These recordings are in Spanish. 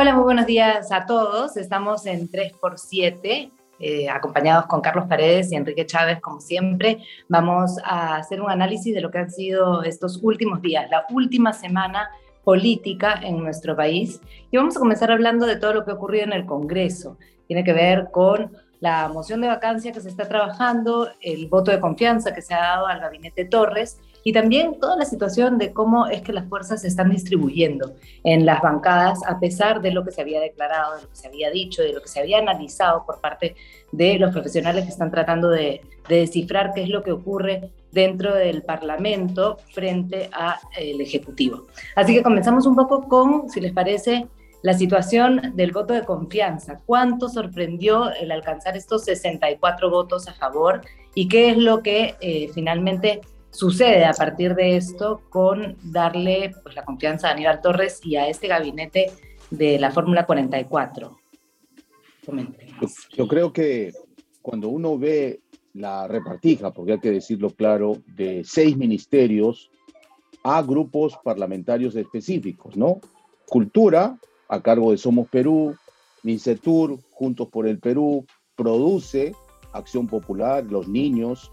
Hola, muy buenos días a todos. Estamos en 3x7, eh, acompañados con Carlos Paredes y Enrique Chávez, como siempre. Vamos a hacer un análisis de lo que han sido estos últimos días, la última semana política en nuestro país. Y vamos a comenzar hablando de todo lo que ha ocurrido en el Congreso. Tiene que ver con la moción de vacancia que se está trabajando, el voto de confianza que se ha dado al gabinete Torres y también toda la situación de cómo es que las fuerzas se están distribuyendo en las bancadas a pesar de lo que se había declarado, de lo que se había dicho, de lo que se había analizado por parte de los profesionales que están tratando de, descifrar qué es lo que ocurre dentro del Parlamento frente al Ejecutivo. Así que comenzamos un poco con, si les parece, la situación del voto de confianza. ¿Cuánto sorprendió el alcanzar estos 64 votos a favor? ¿Y qué es lo que eh, finalmente sucede a partir de esto con darle pues, la confianza a Aníbal Torres y a este gabinete de la Fórmula 44? Yo, yo creo que cuando uno ve la repartija, porque hay que decirlo claro, de seis ministerios a grupos parlamentarios específicos, ¿no? Cultura, a cargo de Somos Perú, Mincetur, Juntos por el Perú, produce Acción Popular, Los Niños,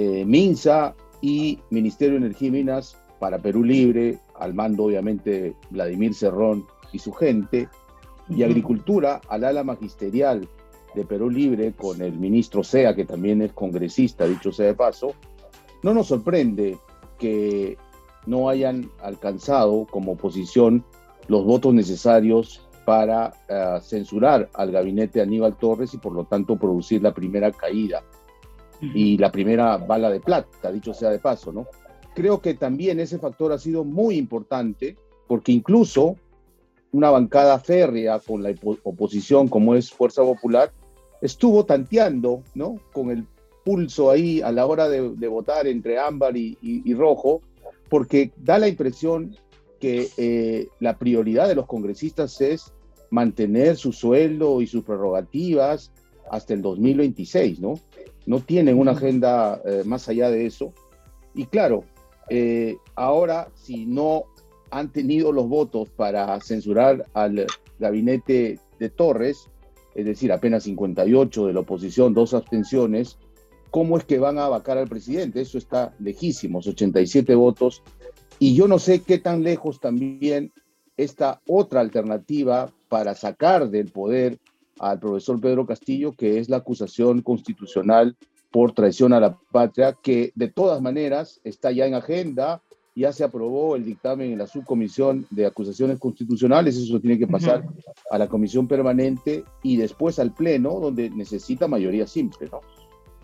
eh, Minsa y Ministerio de Energía y Minas para Perú Libre, al mando obviamente Vladimir Cerrón y su gente, y Agricultura al ala magisterial de Perú Libre con el ministro Sea, que también es congresista, dicho sea de paso, no nos sorprende que no hayan alcanzado como oposición los votos necesarios para eh, censurar al gabinete de Aníbal Torres y por lo tanto producir la primera caída y la primera bala de plata, dicho sea de paso, ¿no? Creo que también ese factor ha sido muy importante porque incluso una bancada férrea con la oposición como es Fuerza Popular estuvo tanteando, ¿no? Con el pulso ahí a la hora de, votar entre ámbar y, y, rojo, porque da la impresión que eh, la prioridad de los congresistas es mantener su sueldo y sus prerrogativas hasta el 2026, ¿no? No tienen una agenda eh, más allá de eso. Y claro, eh, ahora si no han tenido los votos para censurar al gabinete de Torres, es decir, apenas 58 de la oposición, dos abstenciones, ¿cómo es que van a vacar al presidente? Eso está lejísimos, 87 votos y yo no sé qué tan lejos también esta otra alternativa para sacar del poder al profesor Pedro Castillo, que es la acusación constitucional por traición a la patria, que de todas maneras está ya en agenda, ya se aprobó el dictamen en la subcomisión de acusaciones constitucionales, eso tiene que pasar a la comisión permanente y después al pleno, donde necesita mayoría simple, ¿no?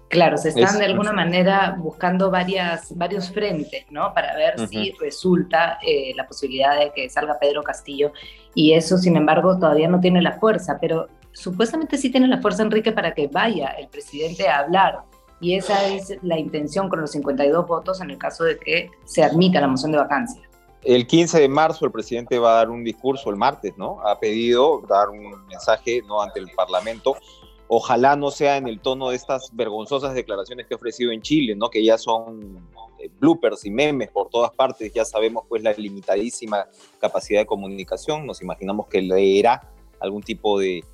Claro, se están de alguna manera buscando varias, varios frentes, ¿no? Para ver si resulta eh, la posibilidad de que salga Pedro Castillo. Y eso, sin embargo, todavía no tiene la fuerza, pero supuestamente sí tiene la fuerza, Enrique, para que vaya el presidente a hablar. Y esa es la intención con los 52 votos en el caso de que se admita la moción de vacancia. El 15 de marzo el presidente va a dar un discurso el martes, ¿no? Ha pedido dar un mensaje ¿no? ante el Parlamento Ojalá no sea en el tono de estas vergonzosas declaraciones que ha ofrecido en Chile, ¿no? que ya son eh, bloopers y memes por todas partes, ya sabemos pues la limitadísima capacidad de comunicación, nos imaginamos que leerá algún tipo de,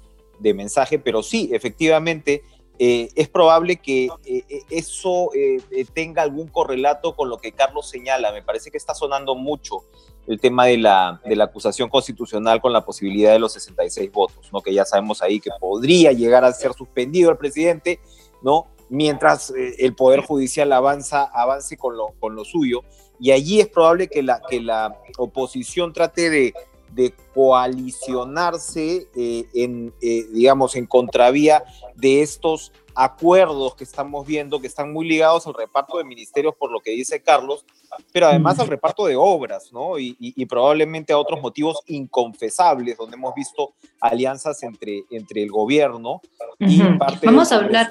de mensaje, pero sí, efectivamente, eh, es probable que eh, eh, eso tenga algún correlato con lo que Carlos señala. Me parece que está sonando mucho el tema de la, de la acusación constitucional con la posibilidad de los 66 votos, ¿no? que ya sabemos ahí que podría llegar a ser suspendido el presidente, ¿no? mientras el Poder Judicial avanza, avance con lo, con lo suyo. Y allí es probable que la, que la oposición trate de de coalicionarse eh, en, eh, digamos, en contravía de estos acuerdos que estamos viendo, que están muy ligados al reparto de ministerios, por lo que dice Carlos, pero además al reparto de obras, ¿no? Y, probablemente a otros motivos inconfesables, donde hemos visto alianzas entre, entre el gobierno y parte Vamos a hablar.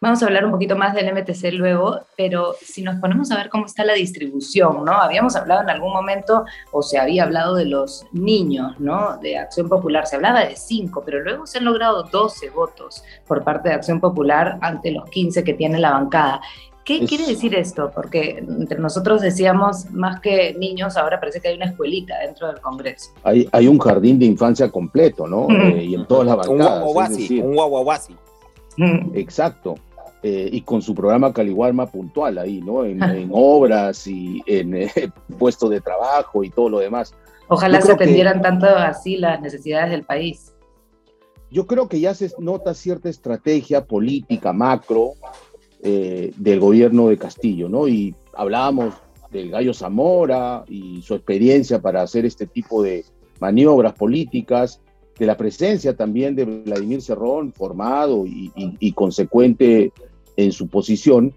Vamos a hablar un poquito más del MTC luego, pero si nos ponemos a ver cómo está la distribución, ¿no? Habíamos hablado en algún momento, o se había hablado de los niños, ¿no? De Acción Popular, se hablaba de cinco, pero luego se han logrado 12 votos por parte de Acción Popular ante los 15 que tiene la bancada. ¿Qué quiere decir esto? Porque entre nosotros decíamos, más que niños, ahora parece que hay una escuelita dentro del Congreso. Hay, hay un jardín de infancia completo, ¿no? Eh, y en todas las bancadas. Un guaguaguasi, un Exacto. Eh, y con su programa Caliwarma puntual ahí, ¿no? En, obras y en eh, puestos de trabajo y todo lo demás. Ojalá se atendieran tanto así las necesidades del país. Yo creo que ya se nota cierta estrategia política macro eh, del gobierno de Castillo, ¿no? Y hablábamos del Gallo Zamora y su experiencia para hacer este tipo de maniobras políticas, de la presencia también de Vladimir Cerrón, formado y, consecuente en su posición,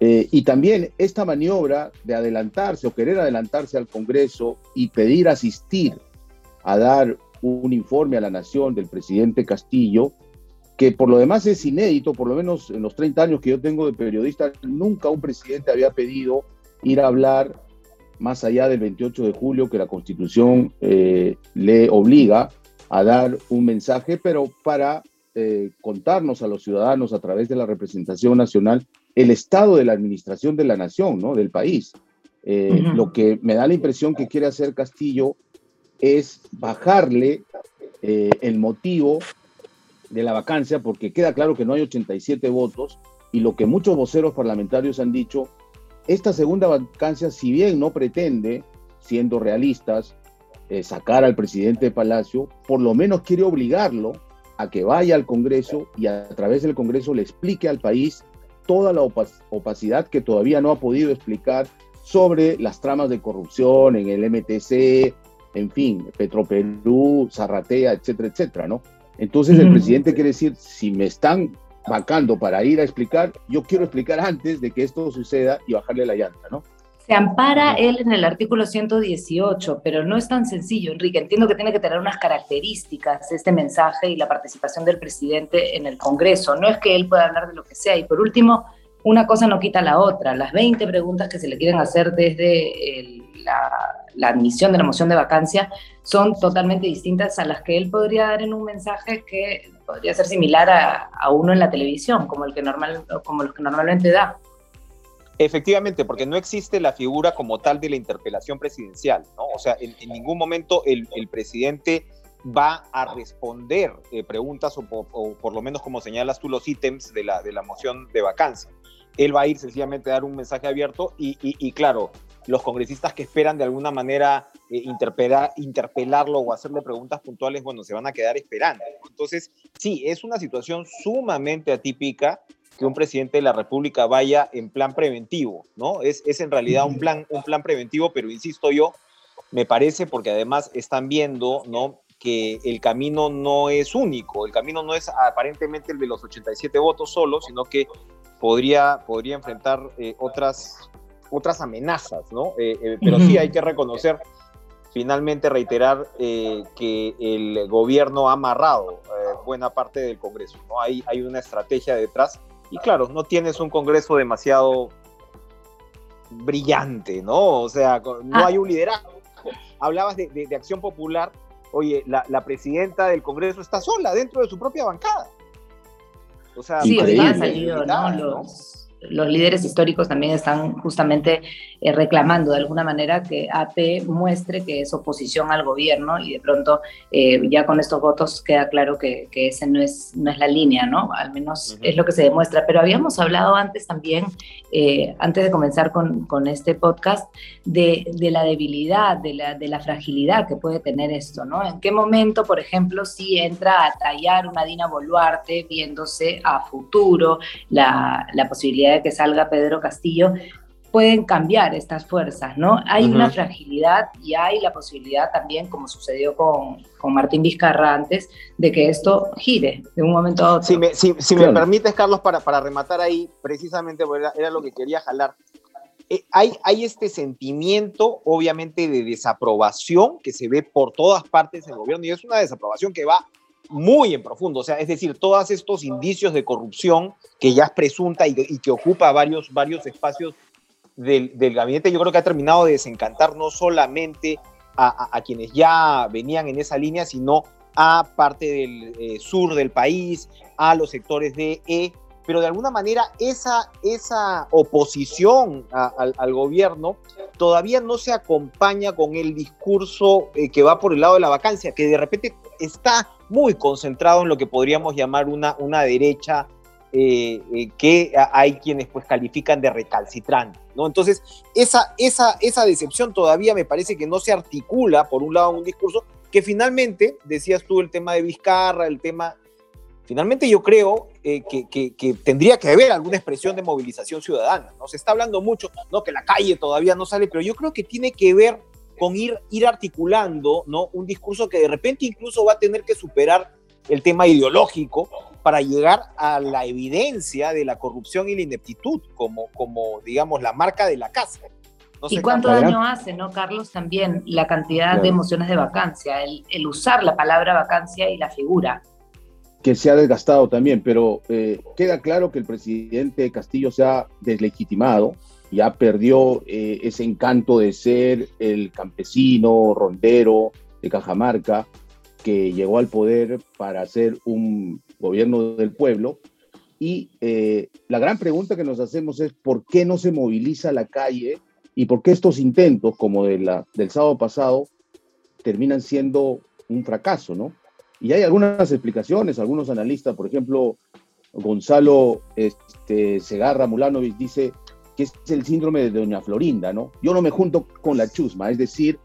eh, y también esta maniobra de adelantarse o querer adelantarse al Congreso y pedir asistir a dar un informe a la nación del presidente Castillo, que por lo demás es inédito, por lo menos en los 30 años que yo tengo de periodista, nunca un presidente había pedido ir a hablar más allá del 28 de julio que la Constitución eh, le obliga a dar un mensaje, pero para eh, contarnos a los ciudadanos a través de la representación nacional el estado de la administración de la nación, ¿no? del país. Eh, lo que me da la impresión que quiere hacer Castillo es bajarle el motivo de la vacancia, porque queda claro que no hay 87 votos, y lo que muchos voceros parlamentarios han dicho, esta segunda vacancia, si bien no pretende, siendo realistas, eh, sacar al presidente de Palacio, por lo menos quiere obligarlo a que vaya al Congreso y a, través del Congreso le explique al país toda la opacidad que todavía no ha podido explicar sobre las tramas de corrupción en el MTC, en fin, Petroperú, Zarratea, etcétera, etcétera, ¿no? Entonces el presidente quiere decir, si me están vacando para ir a explicar, yo quiero explicar antes de que esto suceda y bajarle la llanta, ¿no? Se ampara él en el artículo 118, pero no es tan sencillo, Enrique. Entiendo que tiene que tener unas características este mensaje y la participación del presidente en el Congreso. No es que él pueda hablar de lo que sea. Y por último, una cosa no quita la otra. Las 20 preguntas que se le quieren hacer desde la, admisión de la moción de vacancia son totalmente distintas a las que él podría dar en un mensaje que podría ser similar a, uno en la televisión, como, el que normal, como los que normalmente da. Efectivamente, porque no existe la figura como tal de la interpelación presidencial, ¿no? O sea, en, ningún momento el, presidente va a responder eh, preguntas o, por lo menos como señalas tú los ítems de la, de la moción de vacancia él va a ir sencillamente a dar un mensaje abierto y, claro, los congresistas que esperan de alguna manera eh, interpelarlo o hacerle preguntas puntuales, bueno, se van a quedar esperando. Entonces, sí, es una situación sumamente atípica que un presidente de la República vaya en plan preventivo, ¿no? Es, es en realidad un plan, un plan preventivo, pero insisto yo, me parece porque además están viendo, ¿no? que el camino no es único, el camino no es aparentemente el de los 87 votos solo, sino que podría, podría enfrentar eh, otras, otras amenazas, ¿no? Eh, eh, pero sí hay que reconocer, finalmente reiterar que el gobierno ha amarrado buena parte del Congreso, ¿no? Hay, hay una estrategia detrás y claro, no tienes un Congreso demasiado brillante, ¿no? O sea, no ah. hay un liderazgo. Hablabas de, de, acción popular, oye, la, la, presidenta del Congreso está sola dentro de su propia bancada. O sea, sí, han salido, ¿no? Los, los líderes históricos también están justamente eh, reclamando de alguna manera que AP muestre que es oposición al gobierno y de pronto eh, ya con estos votos queda claro que, que, ese no es, no es la línea, ¿no? Al menos es lo que se demuestra. Pero habíamos hablado antes también, eh, antes de comenzar con, con este podcast, de, de, la debilidad, de la, de la fragilidad que puede tener esto, ¿no? ¿En qué momento, por ejemplo, si entra a tallar una Dina Boluarte viéndose a futuro la, la posibilidad de que salga Pedro Castillo, pueden cambiar estas fuerzas, ¿no? Hay una fragilidad y hay la posibilidad también, como sucedió con, con, Martín Vizcarra antes, de que esto gire de un momento a otro. Si me, si, me permites, Carlos, para, para rematar ahí, precisamente era, era lo que quería jalar. Eh, hay, hay este sentimiento, obviamente, de desaprobación que se ve por todas partes en el gobierno y es una desaprobación que va muy en profundo, o sea, es decir, todos estos indicios de corrupción que ya es presunta y, que ocupa varios, varios espacios del, gabinete, yo creo que ha terminado de desencantar no solamente a, quienes ya venían en esa línea, sino a parte del eh, sur del país, a los sectores de E, pero de alguna manera esa, esa oposición al gobierno todavía no se acompaña con el discurso eh, que va por el lado de la vacancia, que de repente está muy concentrado en lo que podríamos llamar una, una derecha eh, eh, que hay quienes pues califican de recalcitrante, ¿no? Entonces, esa, esa, esa decepción todavía me parece que no se articula, por un lado, un discurso que finalmente, decías tú el tema de Vizcarra, el tema Finalmente yo creo eh, que, tendría que haber alguna expresión de movilización ciudadana. ¿no? Se está hablando mucho, ¿no? que la calle todavía no sale, pero yo creo que tiene que ver con ir, ir articulando ¿no? un discurso que de repente incluso va a tener que superar el tema ideológico para llegar a la evidencia de la corrupción y la ineptitud como, como digamos, la marca de la casa. ¿Y cuánto daño hace, no, Carlos? También la cantidad de emociones de vacancia, el, el usar la palabra vacancia y la figura que se ha desgastado también, pero eh, queda claro que el presidente Castillo se ha deslegitimado, ya perdió eh, ese encanto de ser el campesino rondero de Cajamarca, que llegó al poder para hacer un gobierno del pueblo. Y eh, la gran pregunta que nos hacemos es por qué no se moviliza la calle y por qué estos intentos, como de del sábado pasado, terminan siendo un fracaso, ¿no? Y hay algunas explicaciones, algunos analistas, por ejemplo, Gonzalo este, Segarra Mulanovic dice que es el síndrome de Doña Florinda, ¿no? Yo no me junto con la chusma, es decir,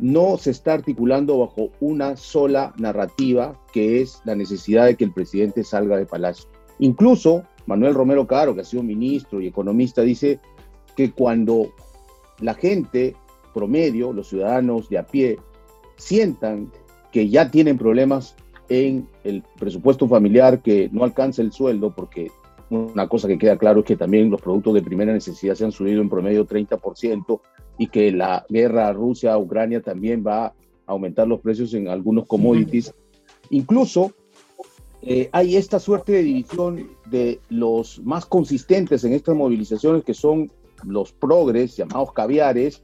no se está articulando bajo una sola narrativa que es la necesidad de que el presidente salga de palacio. Incluso Manuel Romero Caro, que ha sido ministro y economista, dice que cuando la gente promedio, los ciudadanos de a pie, sientan que ya tienen problemas en el presupuesto familiar, que no alcanza el sueldo, porque una cosa que queda claro es que también los productos de primera necesidad se han subido en promedio 30% y que la guerra Rusia-Ucrania también va a aumentar los precios en algunos commodities. Incluso eh, hay esta suerte de división de los más consistentes en estas movilizaciones, que son los progres, llamados caviares,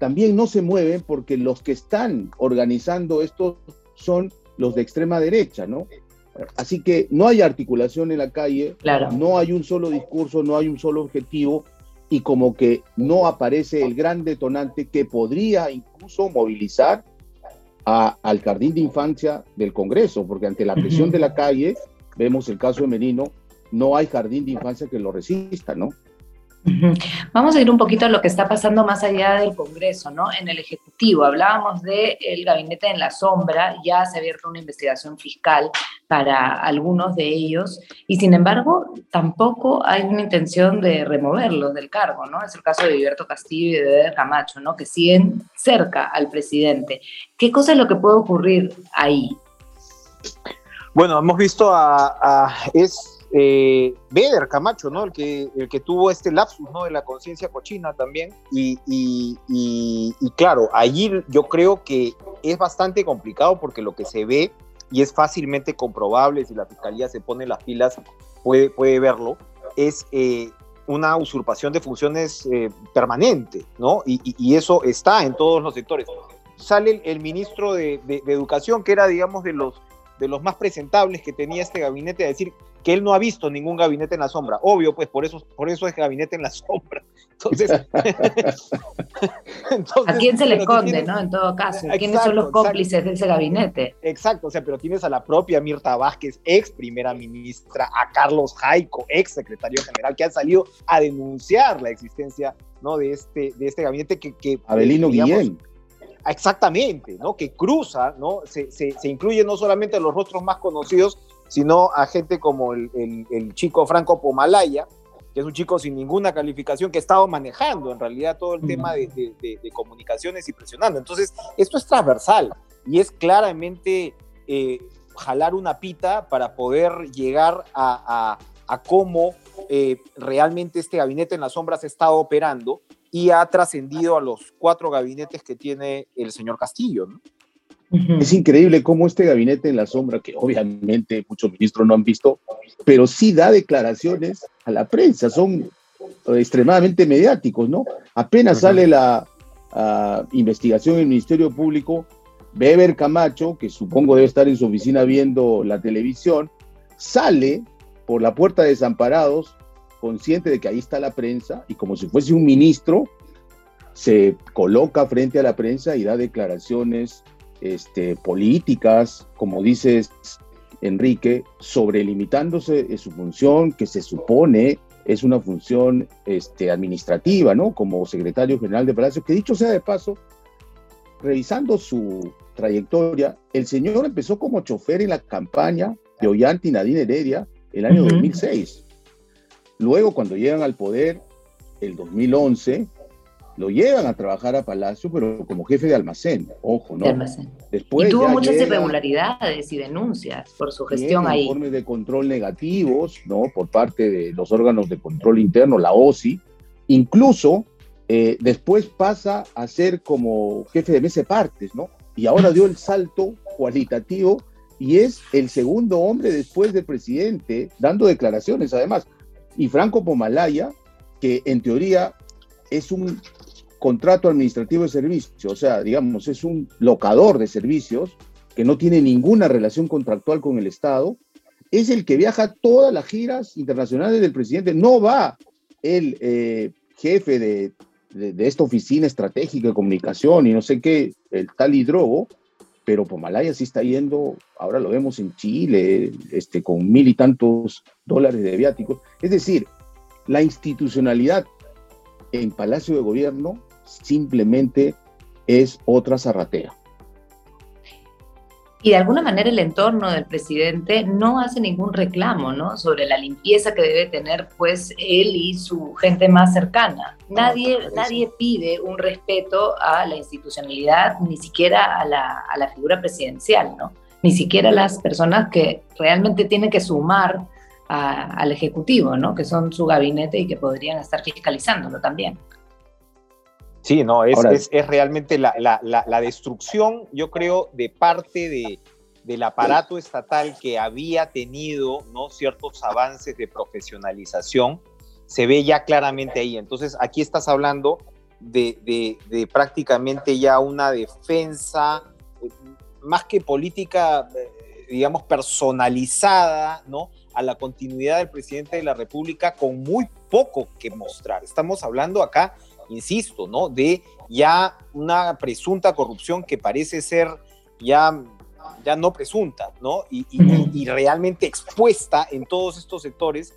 también no se mueven porque los que están organizando esto son los de extrema derecha, ¿no? Así que no hay articulación en la calle, no hay un solo discurso, no hay un solo objetivo y como que no aparece el gran detonante que podría incluso movilizar al jardín de infancia del Congreso, porque ante la presión de la calle, vemos el caso de Merino, no hay jardín de infancia que lo resista, ¿no? Vamos a ir un poquito a lo que está pasando más allá del Congreso, ¿no? En el Ejecutivo. Hablábamos del el gabinete en la sombra, ya se ha abierto una investigación fiscal para algunos de ellos y sin embargo tampoco hay una intención de removerlos del cargo, ¿no? Es el caso de Gilberto Castillo y de Camacho, ¿no? Que siguen cerca al presidente. ¿Qué cosa es lo que puede ocurrir ahí? Bueno, hemos visto a, a es eh, Beder Camacho, ¿no? El que, el que tuvo este lapsus. De la conciencia cochina también. Y, claro, allí yo creo que es bastante complicado porque lo que se ve y es fácilmente comprobable, si la fiscalía se pone las pilas, puede, puede verlo, es eh, una usurpación de funciones eh, permanente, ¿no? Y, eso está en todos los sectores. Sale el, ministro de, Educación, que era, digamos, de los, de los más presentables que tenía este gabinete, a decir, que él no ha visto ningún gabinete en la sombra. Obvio, pues por eso, por eso es gabinete en la sombra. Entonces, ¿a quién se le esconde, no? En todo caso, ¿quiénes son los cómplices de ese gabinete? Exacto, o sea, pero tienes a la propia Mirta Vázquez, ex primera ministra, a Carlos Jaico, ex secretario general, que han salido a denunciar la existencia ¿no? de, este, de este gabinete que... que Abelino Guillén. Exactamente, ¿no? Que cruza, ¿no? Se, se, se incluye no solamente los rostros más conocidos, sino a gente como el, chico Franco Pomalaya, que es un chico sin ninguna calificación que ha estado manejando en realidad todo el tema de, comunicaciones y presionando. Entonces, esto es transversal y es claramente eh, jalar una pita para poder llegar a, cómo eh, realmente este gabinete en las sombras ha estado operando y ha trascendido a los cuatro gabinetes que tiene el señor Castillo. ¿no? Es increíble cómo este gabinete en la sombra, que obviamente muchos ministros no han visto, pero sí da declaraciones a la prensa, son extremadamente mediáticos, ¿no? Apenas sale la ah, investigación en el Ministerio Público, Beber Camacho, que supongo debe estar en su oficina viendo la televisión, sale por la puerta de desamparados, consciente de que ahí está la prensa, y como si fuese un ministro, se coloca frente a la prensa y da declaraciones este, políticas, como dices Enrique, sobrelimitándose de su función que se supone es una función este, administrativa, ¿no? Como secretario general de Palacio, que dicho sea de paso, revisando su trayectoria, el señor empezó como chofer en la campaña de Ollanta y Nadine Heredia el año 2006. Luego, cuando llegan al poder, el 2011, lo llevan a trabajar a Palacio, pero como jefe de almacén, ojo, ¿no? Después y tuvo muchas irregularidades y denuncias por su gestión ahí. Informes de control negativos, ¿no? Por parte de los órganos de control interno, la OSI. Incluso eh, después pasa a ser como jefe de mesa partes, ¿no? Y ahora dio el salto cualitativo y es el segundo hombre después del presidente, dando declaraciones además. Y Franco Pomalaya, que en teoría es un contrato administrativo de servicio, o sea, digamos, es un locador de servicios que no tiene ninguna relación contractual con el Estado, es el que viaja todas las giras internacionales del presidente. No va el eh, jefe de, esta oficina estratégica de comunicación y no sé qué, el tal Hidrogo, pero Pomalaya sí está yendo, ahora lo vemos en Chile, este, con mil y tantos dólares de viáticos. Es decir, la institucionalidad en Palacio de Gobierno simplemente es otra zarratea. Y de alguna manera el entorno del presidente no hace ningún reclamo, ¿no? Sobre la limpieza que debe tener, pues, él y su gente más cercana. Nadie, nadie pide un respeto a la institucionalidad, ni siquiera a la, a la figura presidencial, ¿no? Ni siquiera las personas que realmente tienen que sumar al Ejecutivo, ¿no? Que son su gabinete y que podrían estar fiscalizándolo también. Sí, no, es, es, realmente la, la, la, destrucción, yo creo, de parte de, del aparato estatal que había tenido ¿no? ciertos avances de profesionalización, se ve ya claramente ahí. Entonces, aquí estás hablando de, de, de prácticamente ya una defensa, eh, más que política, eh, digamos, personalizada, ¿no? a la continuidad del presidente de la República con muy poco que mostrar. Estamos hablando acá insisto, ¿no? De ya una presunta corrupción que parece ser ya, ya no presunta, ¿no? Y, y, realmente expuesta en todos estos sectores.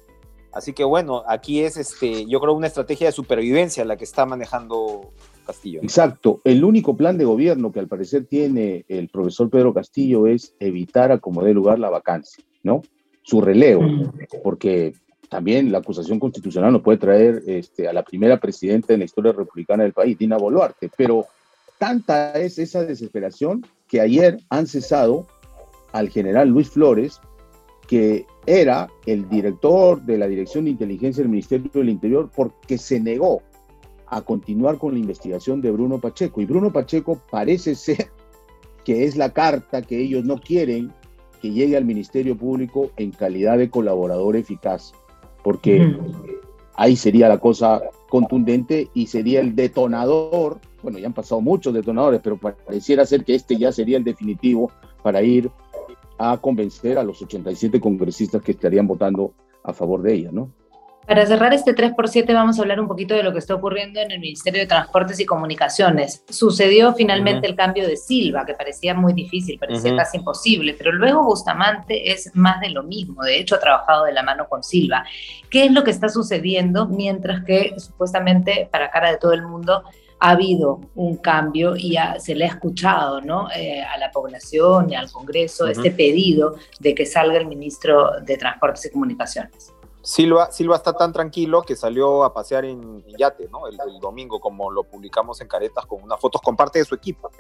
Así que bueno, aquí es, este, yo creo, una estrategia de supervivencia la que está manejando Castillo. Exacto. El único plan de gobierno que al parecer tiene el profesor Pedro Castillo es evitar a como dé lugar la vacancia, ¿no? Su relevo, porque también la acusación constitucional nos puede traer este, a la primera presidenta en la historia republicana del país, Dina Boluarte, pero tanta es esa desesperación que ayer han cesado al general Luis Flores, que era el director de la Dirección de Inteligencia del Ministerio del Interior, porque se negó a continuar con la investigación de Bruno Pacheco. Y Bruno Pacheco parece ser que es la carta que ellos no quieren que llegue al Ministerio Público en calidad de colaborador eficaz porque ahí sería la cosa contundente y sería el detonador. Bueno, ya han pasado muchos detonadores, pero pareciera ser que este ya sería el definitivo para ir a convencer a los 87 congresistas que estarían votando a favor de ella, ¿no? Para cerrar este 3 por 7 vamos a hablar un poquito de lo que está ocurriendo en el Ministerio de Transportes y Comunicaciones. Sucedió finalmente el cambio de Silva, que parecía muy difícil, parecía casi imposible, pero luego Bustamante es más de lo mismo, de hecho ha trabajado de la mano con Silva. ¿Qué es lo que está sucediendo mientras que supuestamente para cara de todo el mundo ha habido un cambio y se le ha escuchado ¿no? Eh, a la población y al Congreso este pedido de que salga el ministro de Transportes y Comunicaciones? Silva, Silva está tan tranquilo que salió a pasear en, yate, ¿no? El, domingo, como lo publicamos en Caretas con unas fotos con parte de su equipo,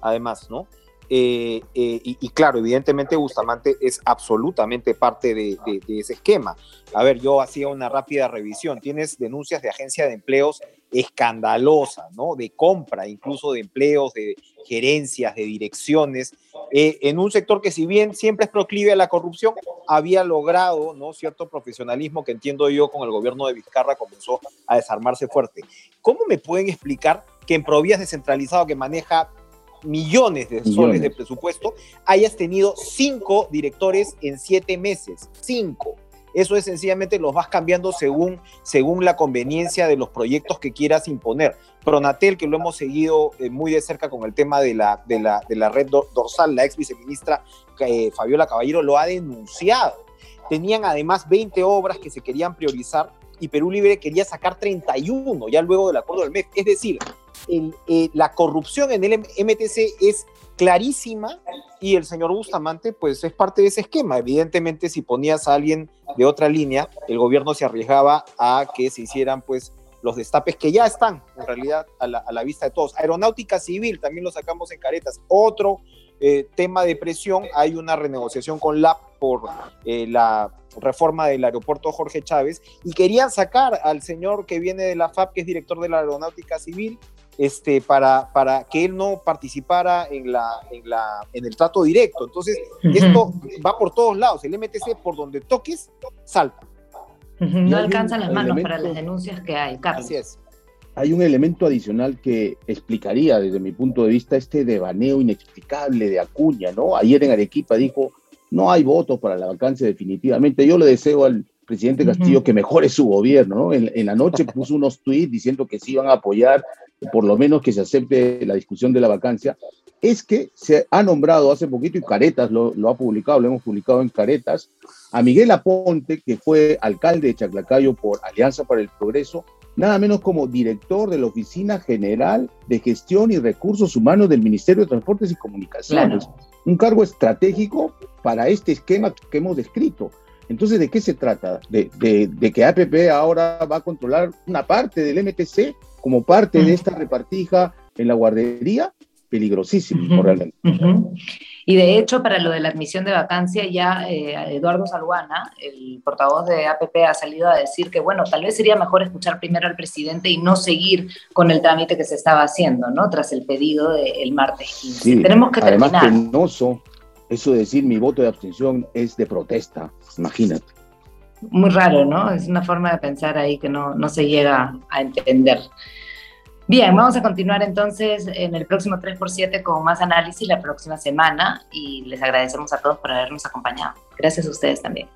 además, ¿no? Eh, eh, y, claro, evidentemente Bustamante es absolutamente parte de, ese esquema. A ver, yo hacía una rápida revisión. Tienes denuncias de agencia de empleos escandalosas, ¿no? De compra, incluso de empleos, de gerencias, de direcciones, eh, en un sector que si bien siempre es proclive a la corrupción, había logrado, ¿no? Cierto profesionalismo que entiendo yo con el gobierno de Vizcarra comenzó a desarmarse fuerte. ¿Cómo me pueden explicar que en Provías descentralizado que maneja millones de soles de presupuesto, hayas tenido cinco directores en siete meses. Cinco. Eso es sencillamente los vas cambiando según, según la conveniencia de los proyectos que quieras imponer. Pronatel, que lo hemos seguido eh, muy de cerca con el tema de la, de la, de la red dorsal, la ex viceministra eh, Fabiola Caballero lo ha denunciado. Tenían además 20 obras que se querían priorizar y Perú Libre quería sacar 31 ya luego del acuerdo del MEF. Es decir, eh, la corrupción en el MTC es clarísima y el señor Bustamante pues es parte de ese esquema. Evidentemente si ponías a alguien de otra línea, el gobierno se arriesgaba a que se hicieran pues los destapes que ya están en realidad a la, vista de todos. Aeronáutica civil también lo sacamos en caretas. Otro eh, tema de presión, hay una renegociación con LAP por eh, la reforma del aeropuerto Jorge Chávez y querían sacar al señor que viene de la FAP, que es director de la Aeronáutica Civil, este, para, para que él no participara en, la, en, la, en el trato directo. Entonces, esto va por todos lados. El MTC, por donde toques, salta. No alcanzan las manos para las denuncias que hay, Carlos. Así es. Hay un elemento adicional que explicaría desde mi punto de vista este devaneo inexplicable de Acuña, ¿no? Ayer en Arequipa dijo, no hay votos para la vacancia definitivamente. Yo le deseo al presidente Castillo que mejore su gobierno, ¿no? En, en la noche puso unos tweets diciendo que sí iban a apoyar por lo menos que se acepte la discusión de la vacancia, es que se ha nombrado hace poquito, y Caretas lo, ha publicado, lo hemos publicado en Caretas, a Miguel Aponte, que fue alcalde de Chaclacayo por Alianza para el Progreso, nada menos como director de la Oficina General de Gestión y Recursos Humanos del Ministerio de Transportes y Comunicaciones. Un cargo estratégico para este esquema que hemos descrito. Entonces, ¿de qué se trata? ¿De, de, de que APP ahora va a controlar una parte del MTC? Como parte de esta repartija en la guardería, peligrosísimo realmente. Y de hecho, para lo de la admisión de vacancia, ya eh, Eduardo Salguana, el portavoz de APP, ha salido a decir que, bueno, tal vez sería mejor escuchar primero al presidente y no seguir con el trámite que se estaba haciendo, ¿no? Tras el pedido del martes 15. Tenemos que además penoso eso de decir mi voto de abstención es de protesta, imagínate. Muy raro, ¿no? Es una forma de pensar ahí que no, no se llega a entender. Bien, vamos a continuar entonces en el próximo 3x7 con más análisis la próxima semana y les agradecemos a todos por habernos acompañado. Gracias a ustedes también.